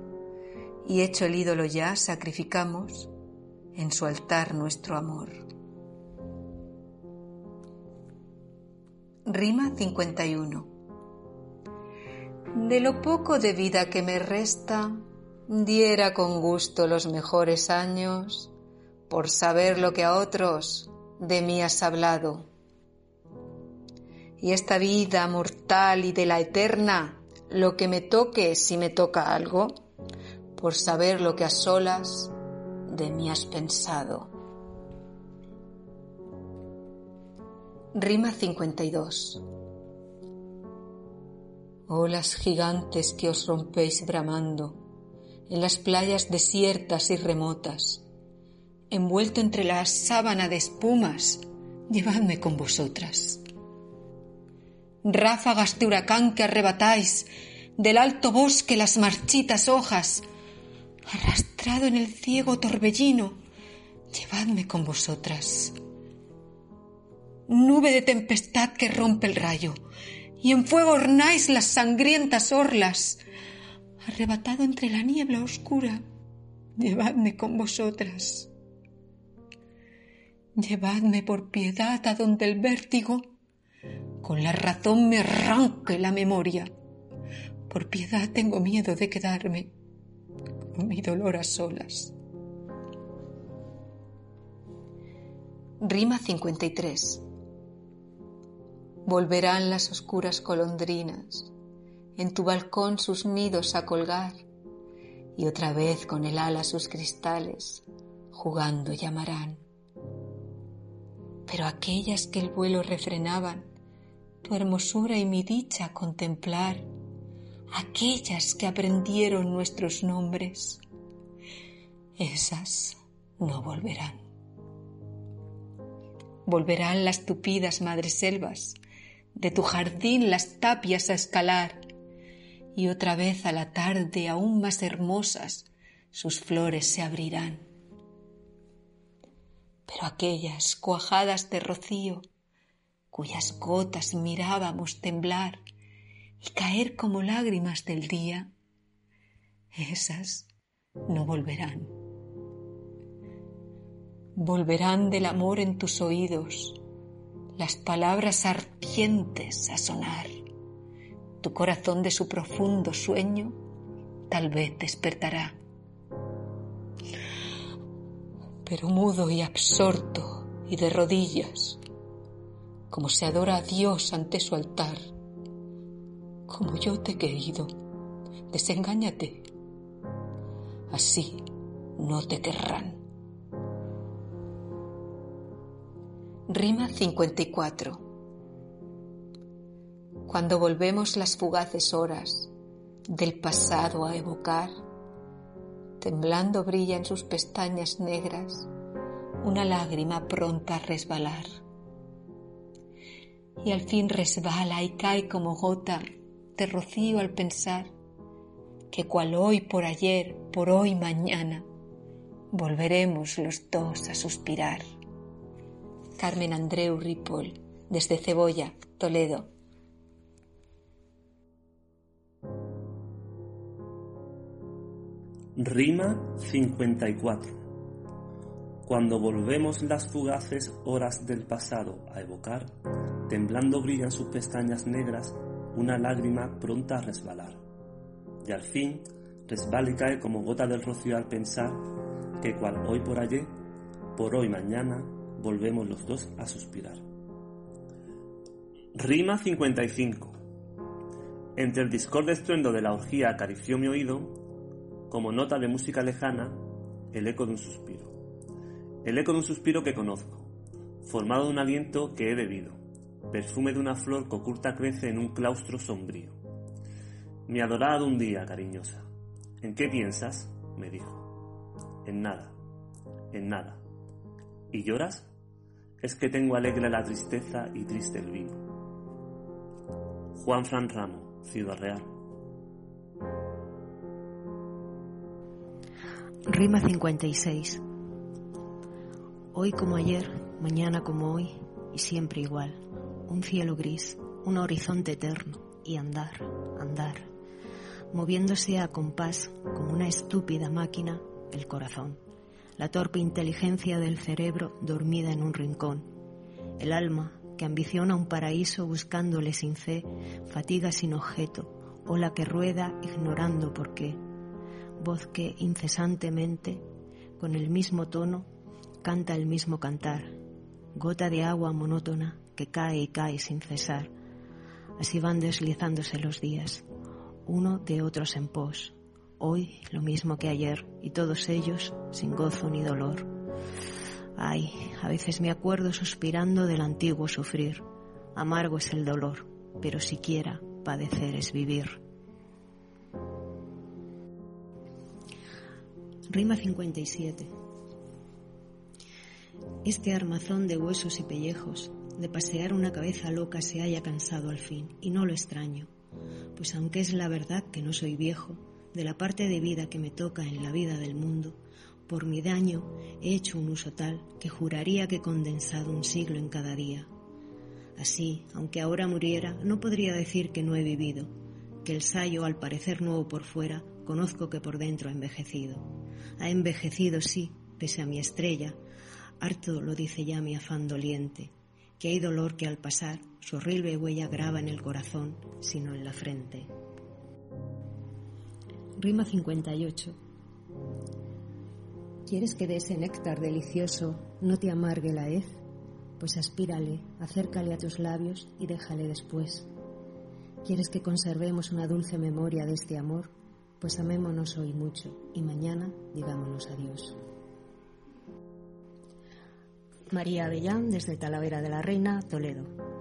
y hecho el ídolo ya sacrificamos en su altar nuestro amor. Rima 51 de lo poco de vida que me resta, diera con gusto los mejores años por saber lo que a otros de mí has hablado. Y esta vida mortal y de la eterna, lo que me toque si me toca algo, por saber lo que a solas de mí has pensado. Rima 52 olas gigantes que os rompéis bramando en las playas desiertas y remotas, envuelto entre la sábana de espumas, llevadme con vosotras. Ráfagas de huracán que arrebatáis del alto bosque las marchitas hojas, arrastrado en el ciego torbellino, llevadme con vosotras. Nube de tempestad que rompe el rayo, y en fuego ornáis las sangrientas orlas. Arrebatado entre la niebla oscura, llevadme con vosotras. Llevadme por piedad a donde el vértigo con la razón me arranque la memoria. Por piedad tengo miedo de quedarme con mi dolor a solas. Rima 53 Volverán las oscuras colondrinas en tu balcón sus nidos a colgar y otra vez con el ala sus cristales jugando llamarán. Pero aquellas que el vuelo refrenaban, tu hermosura y mi dicha contemplar, aquellas que aprendieron nuestros nombres, esas no volverán. Volverán las tupidas madreselvas, de tu jardín las tapias a escalar, y otra vez a la tarde aún más hermosas sus flores se abrirán. Pero aquellas cuajadas de rocío, cuyas gotas mirábamos temblar y caer como lágrimas del día, esas no volverán. Volverán del amor en tus oídos, las palabras ardientes a sonar. Tu corazón de su profundo sueño tal vez despertará. Pero mudo y absorto y de rodillas, como se adora a Dios ante su altar, como yo te he querido, desengáñate. Así no te querrán. Rima 54. Cuando volvemos las fugaces horas del pasado a evocar, temblando brilla en sus pestañas negras una lágrima pronta a resbalar. Y al fin resbala y cae como gota de rocío al pensar que cual hoy por ayer, por hoy mañana, volveremos los dos a suspirar. Carmen Andreu Ripoll, desde Cebolla, Toledo. Rima 54. Cuando volvemos las fugaces horas del pasado a evocar, temblando brillan sus pestañas negras, una lágrima pronta a resbalar. Y al fin resbala y cae como gota del rocío al pensar que cual hoy por ayer, por hoy mañana, volvemos los dos a suspirar. Rima 55. Entre el discorde estruendo de la orgía acarició mi oído, como nota de música lejana, el eco de un suspiro. El eco de un suspiro que conozco, formado de un aliento que he bebido, perfume de una flor que oculta crece en un claustro sombrío. Mi adorada un día, cariñosa, ¿en qué piensas? me dijo. En nada, en nada. ¿Y lloras? Es que tengo alegre la tristeza y triste el vino. Juan Fran Ramo, Ciudad Real. Rima 56. Hoy como ayer, mañana como hoy y siempre igual. Un cielo gris, un horizonte eterno y andar, andar, moviéndose a compás como una estúpida máquina el corazón la torpe inteligencia del cerebro dormida en un rincón, el alma que ambiciona un paraíso buscándole sin fe, fatiga sin objeto, o la que rueda ignorando por qué, voz que incesantemente, con el mismo tono, canta el mismo cantar, gota de agua monótona que cae y cae sin cesar. Así van deslizándose los días, uno de otros en pos, hoy lo mismo que ayer, y todos ellos sin gozo ni dolor. Ay, a veces me acuerdo suspirando del antiguo sufrir. Amargo es el dolor, pero siquiera padecer es vivir. Rima 57. Este armazón de huesos y pellejos, de pasear una cabeza loca, se haya cansado al fin, y no lo extraño, pues aunque es la verdad que no soy viejo, de la parte de vida que me toca en la vida del mundo, por mi daño he hecho un uso tal que juraría que he condensado un siglo en cada día. Así, aunque ahora muriera, no podría decir que no he vivido, que el sayo, al parecer nuevo por fuera, conozco que por dentro ha envejecido. Ha envejecido, sí, pese a mi estrella, harto lo dice ya mi afán doliente, que hay dolor que al pasar su horrible huella graba en el corazón, sino en la frente. Rima 58. ¿Quieres que de ese néctar delicioso no te amargue la hez? Pues aspírale, acércale a tus labios y déjale después. ¿Quieres que conservemos una dulce memoria de este amor? Pues amémonos hoy mucho y mañana digámonos adiós. María Avellán, desde Talavera de la Reina, Toledo.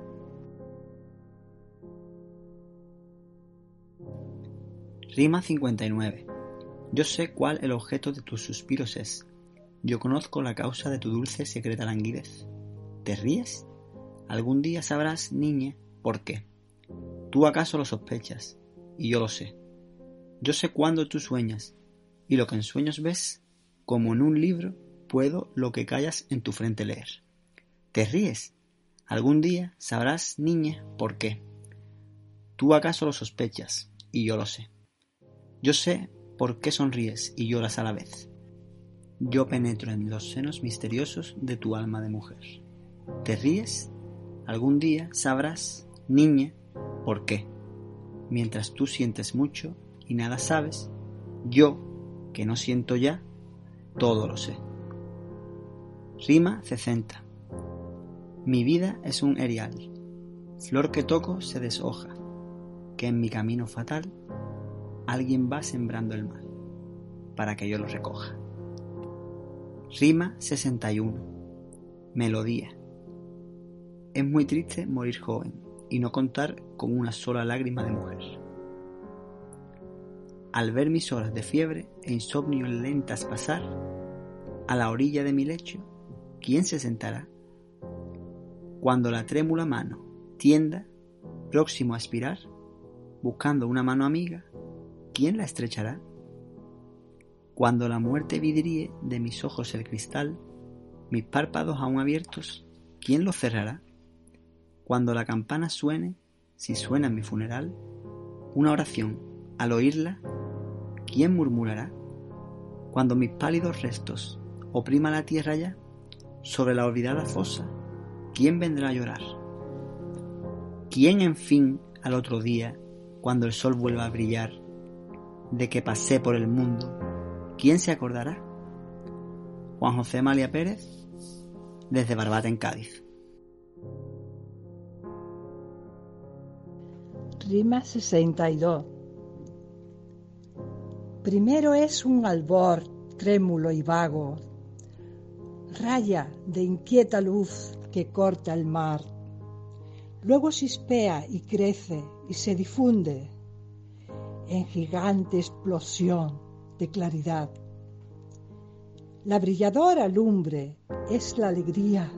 Rima 59. Yo sé cuál el objeto de tus suspiros es. Yo conozco la causa de tu dulce secreta languidez. ¿Te ríes? Algún día sabrás, niña, por qué. Tú acaso lo sospechas, y yo lo sé. Yo sé cuándo tú sueñas, y lo que en sueños ves, como en un libro, puedo lo que callas en tu frente leer. ¿Te ríes? Algún día sabrás, niña, por qué. Tú acaso lo sospechas, y yo lo sé. Yo sé por qué sonríes y lloras a la vez. Yo penetro en los senos misteriosos de tu alma de mujer. ¿Te ríes? Algún día sabrás, niña, por qué. Mientras tú sientes mucho y nada sabes, yo, que no siento ya, todo lo sé. Rima 60. Mi vida es un erial, flor que toco se deshoja, que en mi camino fatal alguien va sembrando el mal, para que yo lo recoja. Rima 61. Melodía. Es muy triste morir joven y no contar con una sola lágrima de mujer. Al ver mis horas de fiebre e insomnio lentas pasar, a la orilla de mi lecho, ¿quién se sentará? Cuando la trémula mano tienda, próximo a aspirar, buscando una mano amiga, ¿quién la estrechará? Cuando la muerte vidríe de mis ojos el cristal, mis párpados aún abiertos, ¿quién los cerrará? Cuando la campana suene, si suena en mi funeral, una oración, al oírla, ¿quién murmurará? Cuando mis pálidos restos oprima la tierra ya, sobre la olvidada fosa, ¿quién vendrá a llorar? ¿Quién, en fin, al otro día, cuando el sol vuelva a brillar, de que pasé por el mundo, ¿quién se acordará? Juan José Malia Pérez, desde Barbate en Cádiz. Rima 62. Primero es un albor trémulo y vago, raya de inquieta luz que corta el mar. Luego chispea y crece y se difunde en gigante explosión de claridad. La brilladora lumbre es la alegría,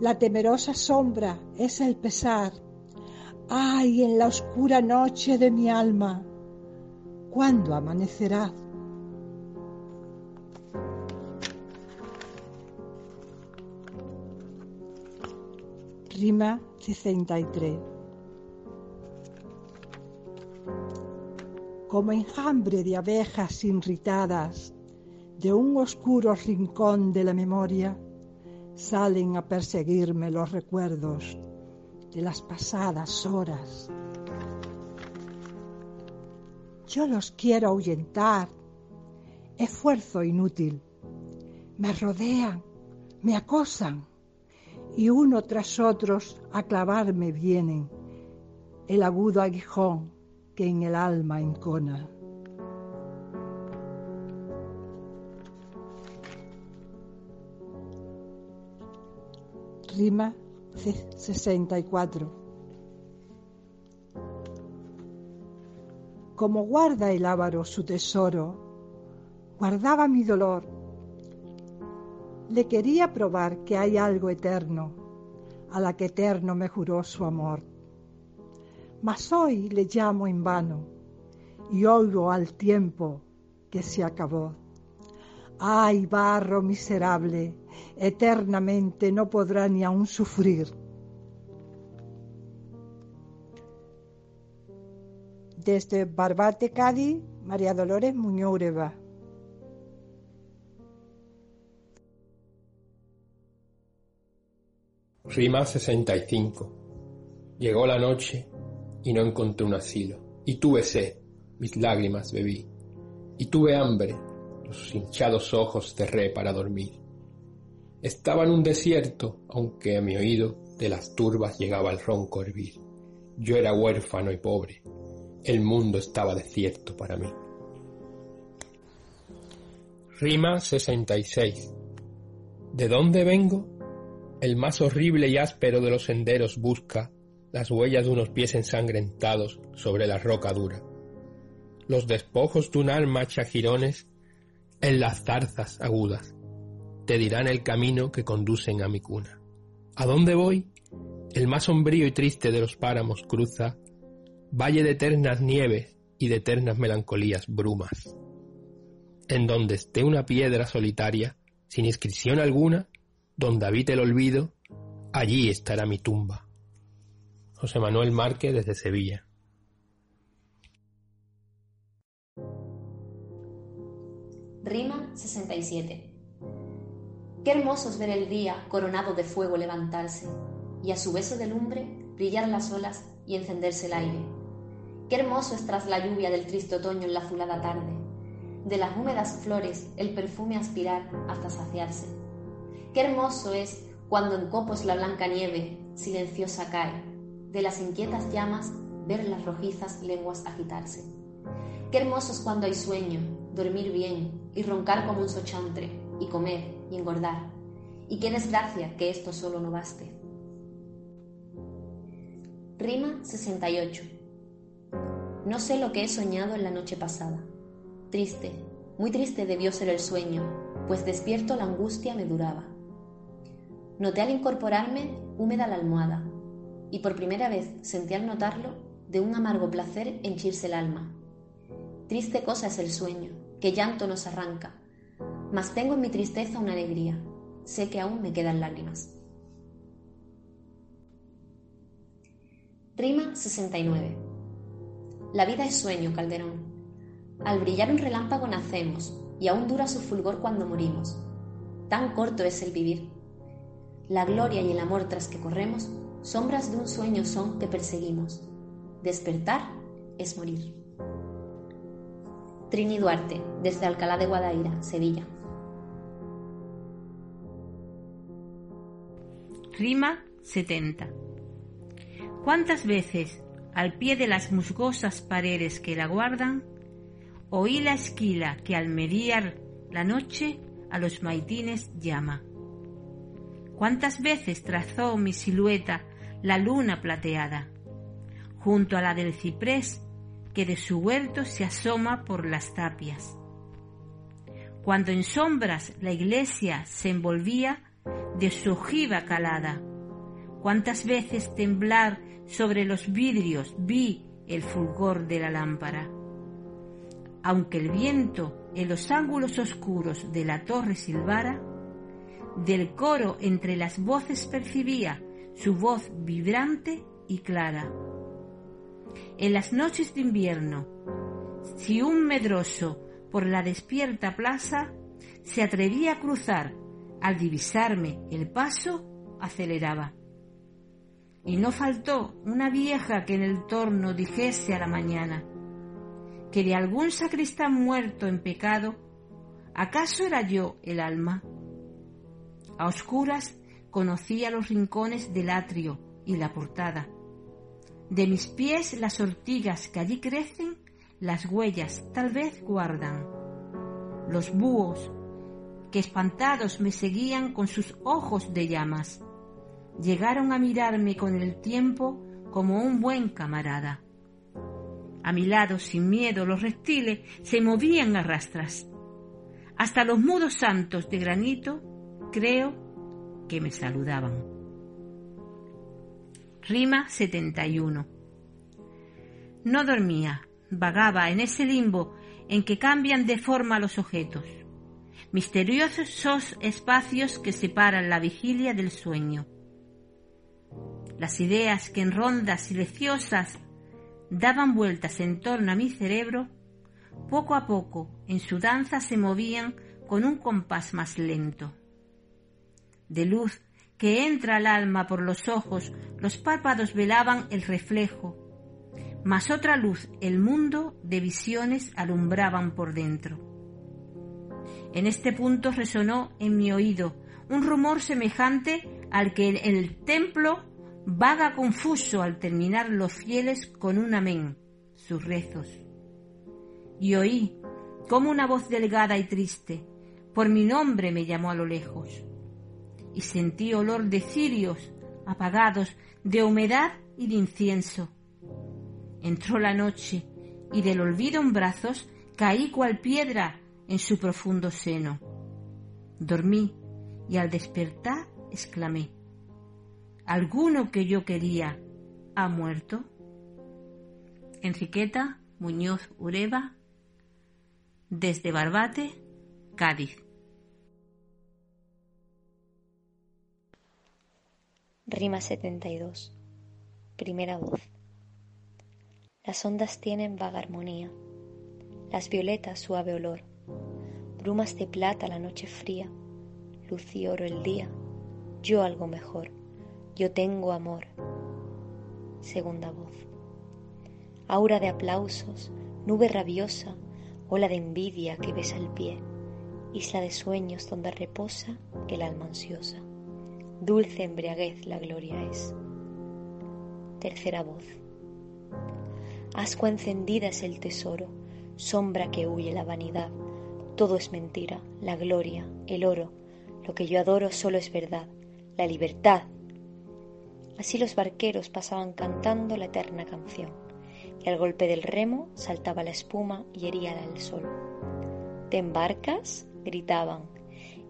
la temerosa sombra es el pesar. Ay, en la oscura noche de mi alma, ¿cuándo amanecerá? Rima 63 como enjambre de abejas irritadas de un oscuro rincón de la memoria, salen a perseguirme los recuerdos de las pasadas horas. Yo los quiero ahuyentar, esfuerzo inútil. Me rodean, me acosan y uno tras otros a clavarme vienen el agudo aguijón que en el alma encona. Rima 64. Como guarda el ávaro su tesoro, guardaba mi dolor. Le quería probar que hay algo eterno, a la que eterno me juró su amor mas hoy le llamo en vano y oigo al tiempo que se acabó. Ay, barro miserable, eternamente no podrá ni aún sufrir. Desde Barbate, Cádiz, María Dolores Muñoz Ureba. Rima 65. Llegó la noche y no encontré un asilo. Y tuve sed, mis lágrimas bebí. Y tuve hambre, los hinchados ojos cerré para dormir. Estaba en un desierto, aunque a mi oído de las turbas llegaba el ronco hervir. Yo era huérfano y pobre. El mundo estaba desierto para mí. Rima 66. ¿De dónde vengo? El más horrible y áspero de los senderos busca las huellas de unos pies ensangrentados sobre la roca dura. los despojos de un alma chajirones en las zarzas agudas. Te dirán el camino que conducen a mi cuna. ¿A dónde voy? El más sombrío y triste de los páramos cruza, valle de eternas nieves y de eternas melancolías brumas. En donde esté una piedra solitaria, sin inscripción alguna, donde habite el olvido, allí estará mi tumba. José Manuel Márquez desde Sevilla. Rima 67. Qué hermoso es ver el día coronado de fuego levantarse, y a su beso de lumbre brillar las olas y encenderse el aire. Qué hermoso es tras la lluvia del triste otoño en la azulada tarde, de las húmedas flores el perfume aspirar hasta saciarse. Qué hermoso es cuando en copos la blanca nieve silenciosa cae, de las inquietas llamas ver las rojizas lenguas agitarse. Qué hermoso es cuando hay sueño, dormir bien y roncar como un sochantre, y comer y engordar. Y qué desgracia que esto solo no baste. Rima 68. No sé lo que he soñado en la noche pasada. Triste, muy triste debió ser el sueño, pues despierto la angustia me duraba. Noté al incorporarme húmeda la almohada, y por primera vez sentí al notarlo de un amargo placer henchirse el alma. Triste cosa es el sueño, que llanto nos arranca, mas tengo en mi tristeza una alegría, sé que aún me quedan lágrimas. Rima 69. La vida es sueño, Calderón. Al brillar un relámpago nacemos, y aún dura su fulgor cuando morimos. Tan corto es el vivir. La gloria y el amor tras que corremos, sombras de un sueño son que perseguimos. Despertar es morir. Trini Duarte, desde Alcalá de Guadaira, Sevilla. Rima 70. ¿Cuántas veces, al pie de las musgosas paredes que la guardan, oí la esquila que al mediar la noche a los maitines llama? ¿Cuántas veces trazó mi silueta la luna plateada, junto a la del ciprés que de su huerto se asoma por las tapias? Cuando en sombras la iglesia se envolvía de su ojiva calada, cuántas veces temblar sobre los vidrios vi el fulgor de la lámpara. Aunque el viento en los ángulos oscuros de la torre silbara, del coro entre las voces percibía su voz vibrante y clara. En las noches de invierno, si un medroso por la despierta plaza se atrevía a cruzar, al divisarme el paso, aceleraba. Y no faltó una vieja que en el torno dijese a la mañana que de algún sacristán muerto en pecado, ¿acaso era yo el alma? A oscuras conocía los rincones del atrio y la portada. De mis pies las ortigas que allí crecen, las huellas tal vez guardan. Los búhos, que espantados me seguían con sus ojos de llamas, llegaron a mirarme con el tiempo como un buen camarada. A mi lado, sin miedo, los reptiles se movían a rastras. Hasta los mudos santos de granito, creo que me saludaban. Rima 71. No dormía, vagaba en ese limbo en que cambian de forma los objetos, misteriosos espacios que separan la vigilia del sueño. Las ideas que en rondas silenciosas daban vueltas en torno a mi cerebro, poco a poco en su danza se movían con un compás más lento. De luz que entra al alma por los ojos, los párpados velaban el reflejo, mas otra luz el mundo de visiones alumbraban por dentro. En este punto resonó en mi oído un rumor semejante al que en el templo vaga confuso al terminar los fieles con un amén, sus rezos. Y oí como una voz delgada y triste por mi nombre me llamó a lo lejos y sentí olor de cirios apagados, de humedad y de incienso. Entró la noche y del olvido en brazos caí cual piedra en su profundo seno. Dormí y al despertar exclamé, ¿alguno que yo quería ha muerto? Enriqueta Muñoz Ureva, desde Barbate, Cádiz. Rima 72. Primera voz. Las ondas tienen vaga armonía, las violetas suave olor, brumas de plata la noche fría, luz y oro el día, yo algo mejor, yo tengo amor. Segunda voz. Aura de aplausos, nube rabiosa, ola de envidia que besa el pie, isla de sueños donde reposa el alma ansiosa. Dulce embriaguez la gloria es. Tercera voz. Ascua encendida es el tesoro, sombra que huye la vanidad. Todo es mentira, la gloria, el oro, lo que yo adoro solo es verdad, la libertad. Así los barqueros pasaban cantando la eterna canción, y al golpe del remo saltaba la espuma y hería el sol. ¿Te embarcas? gritaban,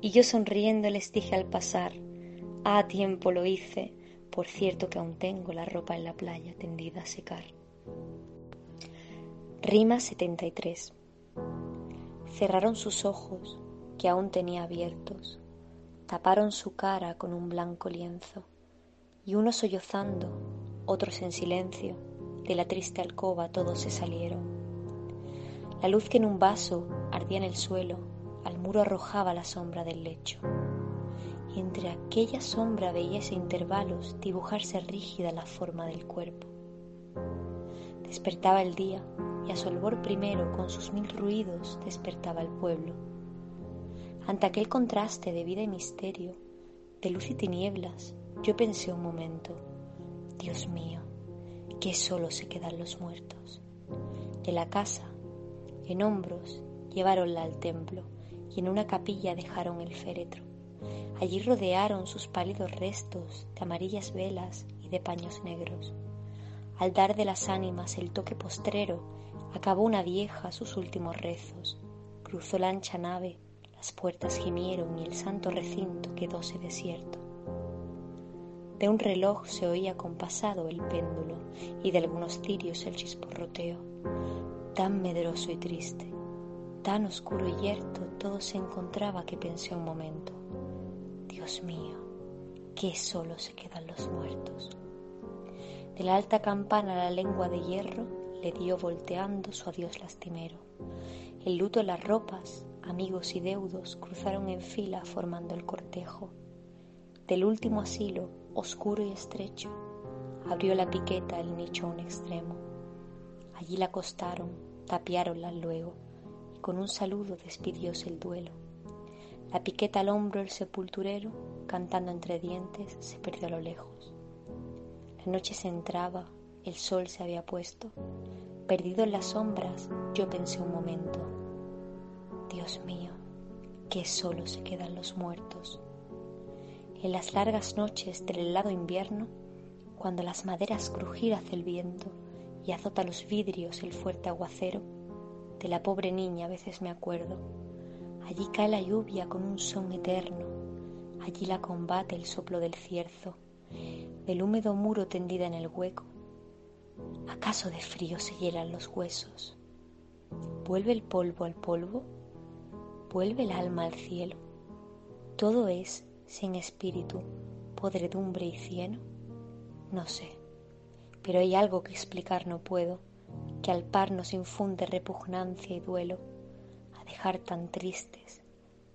y yo sonriendo les dije al pasar, a tiempo lo hice, por cierto que aún tengo la ropa en la playa tendida a secar. Rima 73. Cerraron sus ojos, que aún tenía abiertos, taparon su cara con un blanco lienzo, y unos sollozando, otros en silencio, de la triste alcoba todos se salieron. La luz que en un vaso ardía en el suelo, al muro arrojaba la sombra del lecho y entre aquella sombra veíase intervalos dibujarse rígida la forma del cuerpo. Despertaba el día y a su albor primero con sus mil ruidos despertaba el pueblo. Ante aquel contraste de vida y misterio, de luz y tinieblas, yo pensé un momento, Dios mío, que solo se quedan los muertos. De la casa, en hombros, lleváronla al templo y en una capilla dejaron el féretro. Allí rodearon sus pálidos restos de amarillas velas y de paños negros. Al dar de las ánimas el toque postrero, acabó una vieja sus últimos rezos. Cruzó la ancha nave, las puertas gimieron y el santo recinto quedóse desierto. De un reloj se oía compasado el péndulo y de algunos cirios el chisporroteo. Tan medroso y triste, tan oscuro y yerto todo se encontraba que pensé un momento. Dios mío, que solo se quedan los muertos. De la alta campana la lengua de hierro le dio volteando su adiós lastimero. El luto en las ropas, amigos y deudos cruzaron en fila formando el cortejo. Del último asilo, oscuro y estrecho, abrió la piqueta el nicho a un extremo. Allí la acostaron, tapiáronla luego, y con un saludo despidióse el duelo. La piqueta al hombro el sepulturero, cantando entre dientes, se perdió a lo lejos. La noche se entraba, el sol se había puesto. Perdido en las sombras, yo pensé un momento, Dios mío, que solo se quedan los muertos. En las largas noches del helado invierno, cuando las maderas crujir hace el viento y azota los vidrios el fuerte aguacero, de la pobre niña a veces me acuerdo Allí cae la lluvia con un son eterno, allí la combate el soplo del cierzo, del húmedo muro tendida en el hueco. ¿Acaso de frío se hielan los huesos? ¿Vuelve el polvo al polvo? ¿Vuelve el alma al cielo? ¿Todo es, sin espíritu, podredumbre y cieno? No sé, pero hay algo que explicar no puedo, que al par nos infunde repugnancia y duelo dejar tan tristes,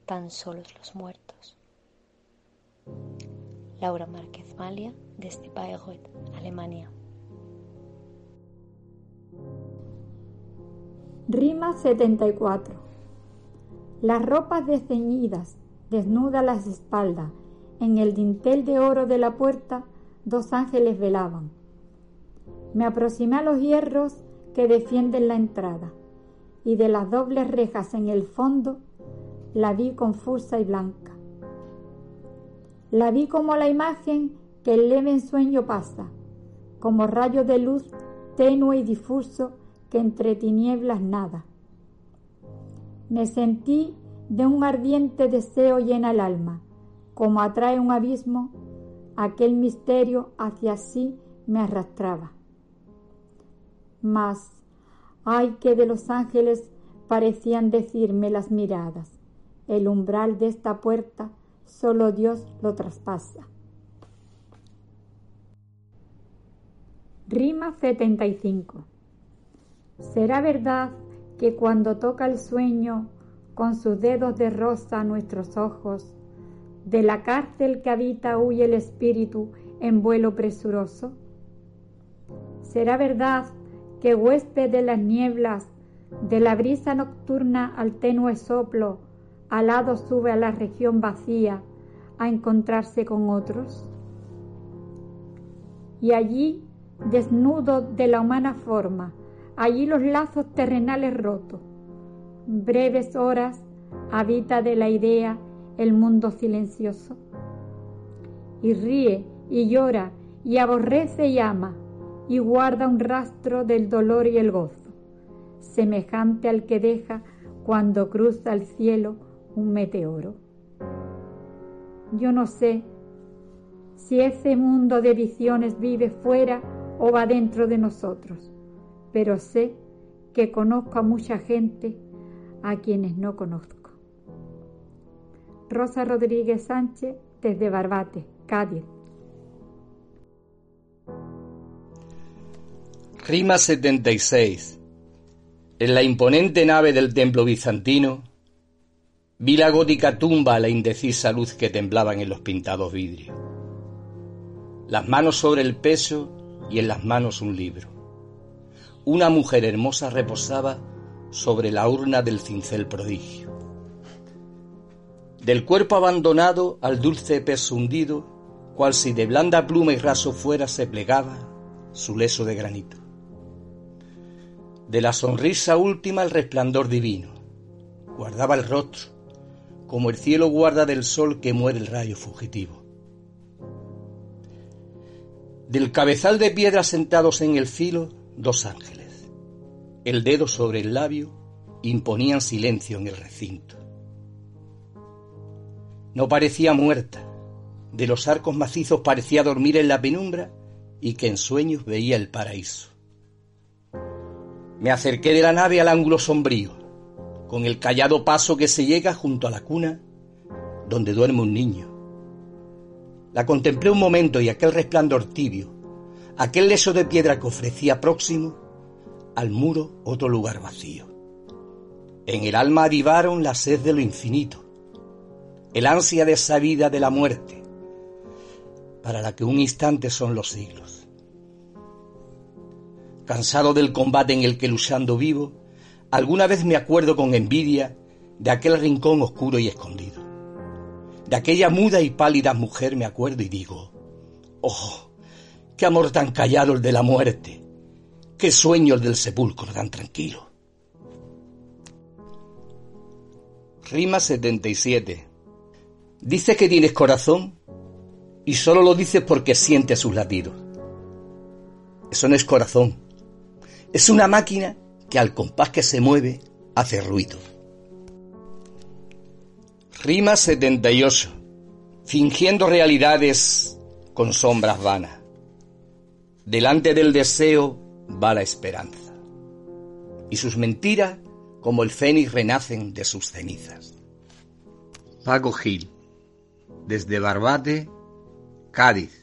tan solos los muertos. Laura Márquez Malia, desde Bayreuth, Alemania. Rima 74. Las ropas desceñidas, desnudas las espaldas, en el dintel de oro de la puerta dos ángeles velaban. Me aproximé a los hierros que defienden la entrada y de las dobles rejas en el fondo la vi confusa y blanca. La vi como la imagen que el leve ensueño pasa, como rayo de luz tenue y difuso que entre tinieblas nada. Me sentí de un ardiente deseo llena el alma, como atrae un abismo, aquel misterio hacia sí me arrastraba. Mas, ay que de los ángeles parecían decirme las miradas, el umbral de esta puerta solo Dios lo traspasa. Rima 75 ¿Será verdad que cuando toca el sueño con sus dedos de rosa nuestros ojos, de la cárcel que habita huye el espíritu en vuelo presuroso? ¿Será verdad que huésped de las nieblas, de la brisa nocturna al tenue soplo, alado sube a la región vacía a encontrarse con otros? Y allí, desnudo de la humana forma, allí los lazos terrenales rotos, breves horas habita de la idea el mundo silencioso. Y ríe y llora y aborrece y ama y guarda un rastro del dolor y el gozo, semejante al que deja cuando cruza el cielo un meteoro. Yo no sé si ese mundo de visiones vive fuera o va dentro de nosotros, pero sé que conozco a mucha gente a quienes no conozco. Rosa Rodríguez Sánchez desde Barbate, Cádiz. Rima 76. En la imponente nave del templo bizantino, vi la gótica tumba a la indecisa luz que temblaban en los pintados vidrios. Las manos sobre el peso y en las manos un libro. Una mujer hermosa reposaba sobre la urna del cincel prodigio. Del cuerpo abandonado al dulce peso hundido, cual si de blanda pluma y raso fuera se plegaba su leso de granito de la sonrisa última el resplandor divino. Guardaba el rostro, como el cielo guarda del sol que muere el rayo fugitivo. Del cabezal de piedra sentados en el filo, dos ángeles. El dedo sobre el labio imponían silencio en el recinto. No parecía muerta, de los arcos macizos parecía dormir en la penumbra y que en sueños veía el paraíso. Me acerqué de la nave al ángulo sombrío, con el callado paso que se llega junto a la cuna donde duerme un niño. La contemplé un momento y aquel resplandor tibio, aquel leso de piedra que ofrecía próximo al muro otro lugar vacío. En el alma avivaron la sed de lo infinito, el ansia de esa vida de la muerte, para la que un instante son los siglos cansado del combate en el que luchando vivo, alguna vez me acuerdo con envidia de aquel rincón oscuro y escondido. De aquella muda y pálida mujer me acuerdo y digo, oh, qué amor tan callado el de la muerte, qué sueño el del sepulcro tan tranquilo. Rima 77. Dices que tienes corazón y solo lo dices porque sientes sus latidos. Eso no es corazón, es una máquina que al compás que se mueve hace ruido. Rima 78. Fingiendo realidades con sombras vanas. Delante del deseo va la esperanza. Y sus mentiras, como el fénix, renacen de sus cenizas. Paco Gil, desde Barbate, Cádiz,